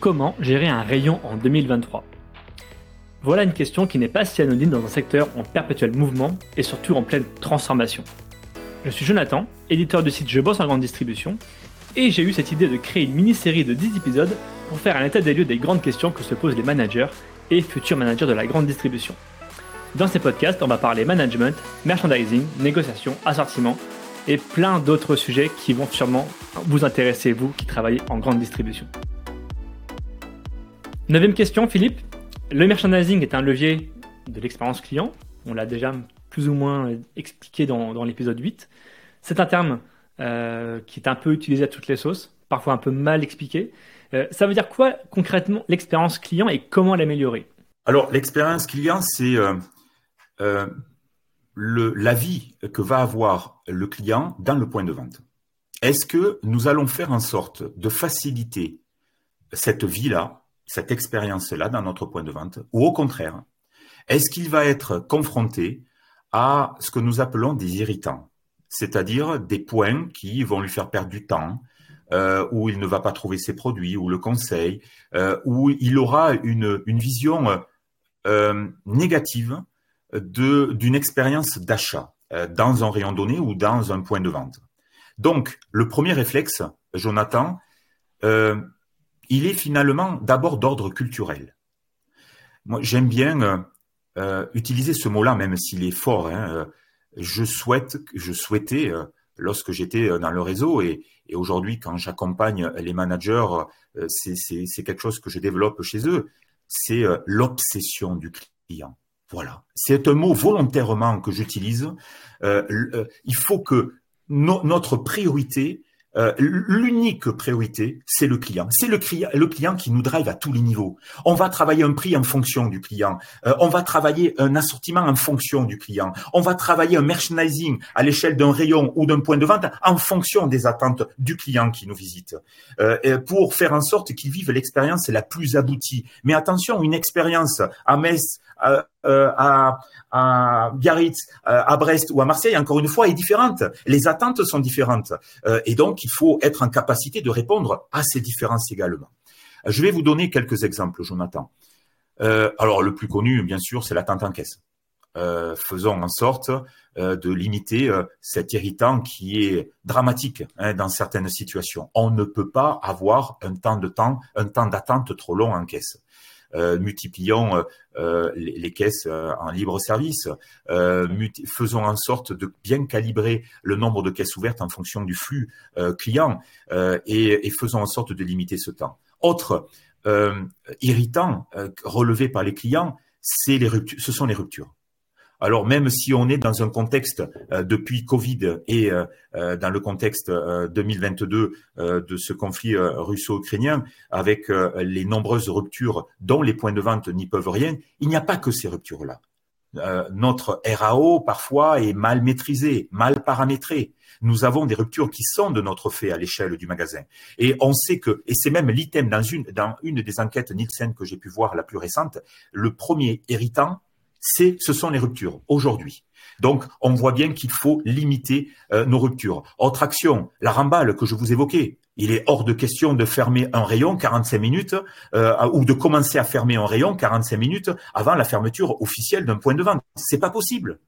Comment gérer un rayon en 2023 Voilà une question qui n'est pas si anonyme dans un secteur en perpétuel mouvement et surtout en pleine transformation. Je suis Jonathan, éditeur du site Je bosse en grande distribution, et j'ai eu cette idée de créer une mini-série de 10 épisodes pour faire un état des lieux des grandes questions que se posent les managers et futurs managers de la grande distribution. Dans ces podcasts, on va parler management, merchandising, négociation, assortiment et plein d'autres sujets qui vont sûrement vous intéresser, vous qui travaillez en grande distribution. Neuvième question, Philippe. Le merchandising est un levier de l'expérience client. On l'a déjà plus ou moins expliqué dans, l'épisode 8. C'est un terme euh, qui est un peu utilisé à toutes les sauces, parfois un peu mal expliqué. Euh, ça veut dire quoi concrètement l'expérience client et comment l'améliorer? Alors l'expérience client, c'est euh, l'avis que va avoir le client dans le point de vente. Est-ce que nous allons faire en sorte de faciliter cette vie-là, cette expérience-là dans notre point de vente, ou au contraire, est-ce qu'il va être confronté à ce que nous appelons des irritants, c'est-à-dire des points qui vont lui faire perdre du temps, euh, où il ne va pas trouver ses produits, ou le conseil, euh, où il aura une, vision euh, négative d'une expérience d'achat euh, dans un rayon donné ou dans un point de vente. Donc, le premier réflexe, Jonathan, il est finalement d'abord d'ordre culturel. Moi, j'aime bien euh, utiliser ce mot-là, même s'il est fort. Hein, je souhaite, je souhaitais, lorsque j'étais dans le réseau et, aujourd'hui, quand j'accompagne les managers, c'est quelque chose que je développe chez eux. C'est l'obsession du client. Voilà. C'est un mot volontairement que j'utilise. Euh, euh, il faut que notre priorité euh, l'unique priorité, c'est le client. C'est le, le, client qui nous drive à tous les niveaux. On va travailler un prix en fonction du client. Euh, on va travailler un assortiment en fonction du client. On va travailler un merchandising à l'échelle d'un rayon ou d'un point de vente en fonction des attentes du client qui nous visite. Euh, pour faire en sorte qu'il vive l'expérience la plus aboutie. Mais attention, une expérience à Metz, à, à Biarritz, à Brest ou à Marseille, encore une fois, est différente. Les attentes sont différentes. et donc, il faut être en capacité de répondre à ces différences également. Je vais vous donner quelques exemples, Jonathan. Euh, alors, le plus connu, bien sûr, c'est l'attente en caisse. Euh, faisons en sorte euh, de limiter cet irritant qui est dramatique hein, dans certaines situations. On ne peut pas avoir un temps de temps, un temps d'attente trop long en caisse. Euh, multiplions euh, euh, les, caisses en libre service, faisons en sorte de bien calibrer le nombre de caisses ouvertes en fonction du flux client et, et, faisons en sorte de limiter ce temps. Autre irritant relevé par les clients, c'est les ruptures, ce sont les ruptures. Alors même si on est dans un contexte euh, depuis Covid et euh, euh, dans le contexte 2022 de ce conflit russo-ukrainien, avec les nombreuses ruptures dont les points de vente n'y peuvent rien, il n'y a pas que ces ruptures-là. notre RAO parfois est mal maîtrisé, mal paramétré. Nous avons des ruptures qui sont de notre fait à l'échelle du magasin. Et on sait que, et c'est même l'item dans une, dans une des enquêtes Nielsen que j'ai pu voir la plus récente, le premier héritant, c'est, ce sont les ruptures aujourd'hui. Donc, on voit bien qu'il faut limiter euh, nos ruptures. Autre action, la ramballe que je vous évoquais. Il est hors de question de fermer un rayon 45 minutes euh, ou de commencer à fermer un rayon 45 minutes avant la fermeture officielle d'un point de vente. C'est pas possible.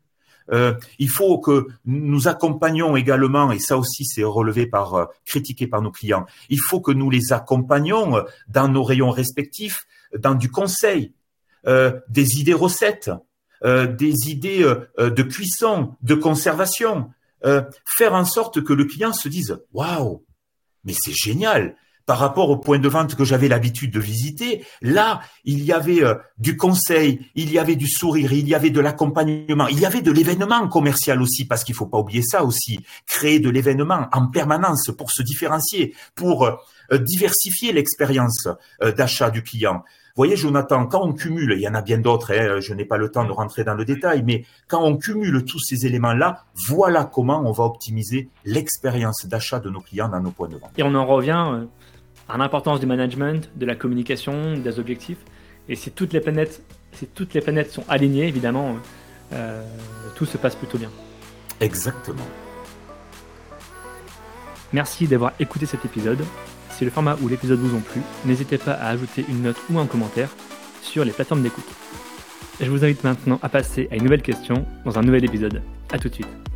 Euh, il faut que nous accompagnions également, et ça aussi c'est relevé par, critiqué par nos clients, il faut que nous les accompagnions dans nos rayons respectifs, dans du conseil, des idées recettes, des idées euh, de cuisson, de conservation, faire en sorte que le client se dise waouh, mais c'est génial. Par rapport au point de vente que j'avais l'habitude de visiter, là, il y avait du conseil, il y avait du sourire, il y avait de l'accompagnement, il y avait de l'événement commercial aussi, parce qu'il faut pas oublier ça aussi, créer de l'événement en permanence pour se différencier, pour diversifier l'expérience d'achat du client. Vous voyez, Jonathan, quand on cumule, il y en a bien d'autres, hein, je n'ai pas le temps de rentrer dans le détail, mais quand on cumule tous ces éléments-là, voilà comment on va optimiser l'expérience d'achat de nos clients dans nos points de vente. Et on en revient euh, à l'importance du management, de la communication, des objectifs. Et si toutes les planètes, si toutes les planètes sont alignées, évidemment, euh, euh, tout se passe plutôt bien. Exactement. Merci d'avoir écouté cet épisode. Si le format ou l'épisode vous ont plu, n'hésitez pas à ajouter une note ou un commentaire sur les plateformes d'écoute. Je vous invite maintenant à passer à une nouvelle question dans un nouvel épisode. A tout de suite.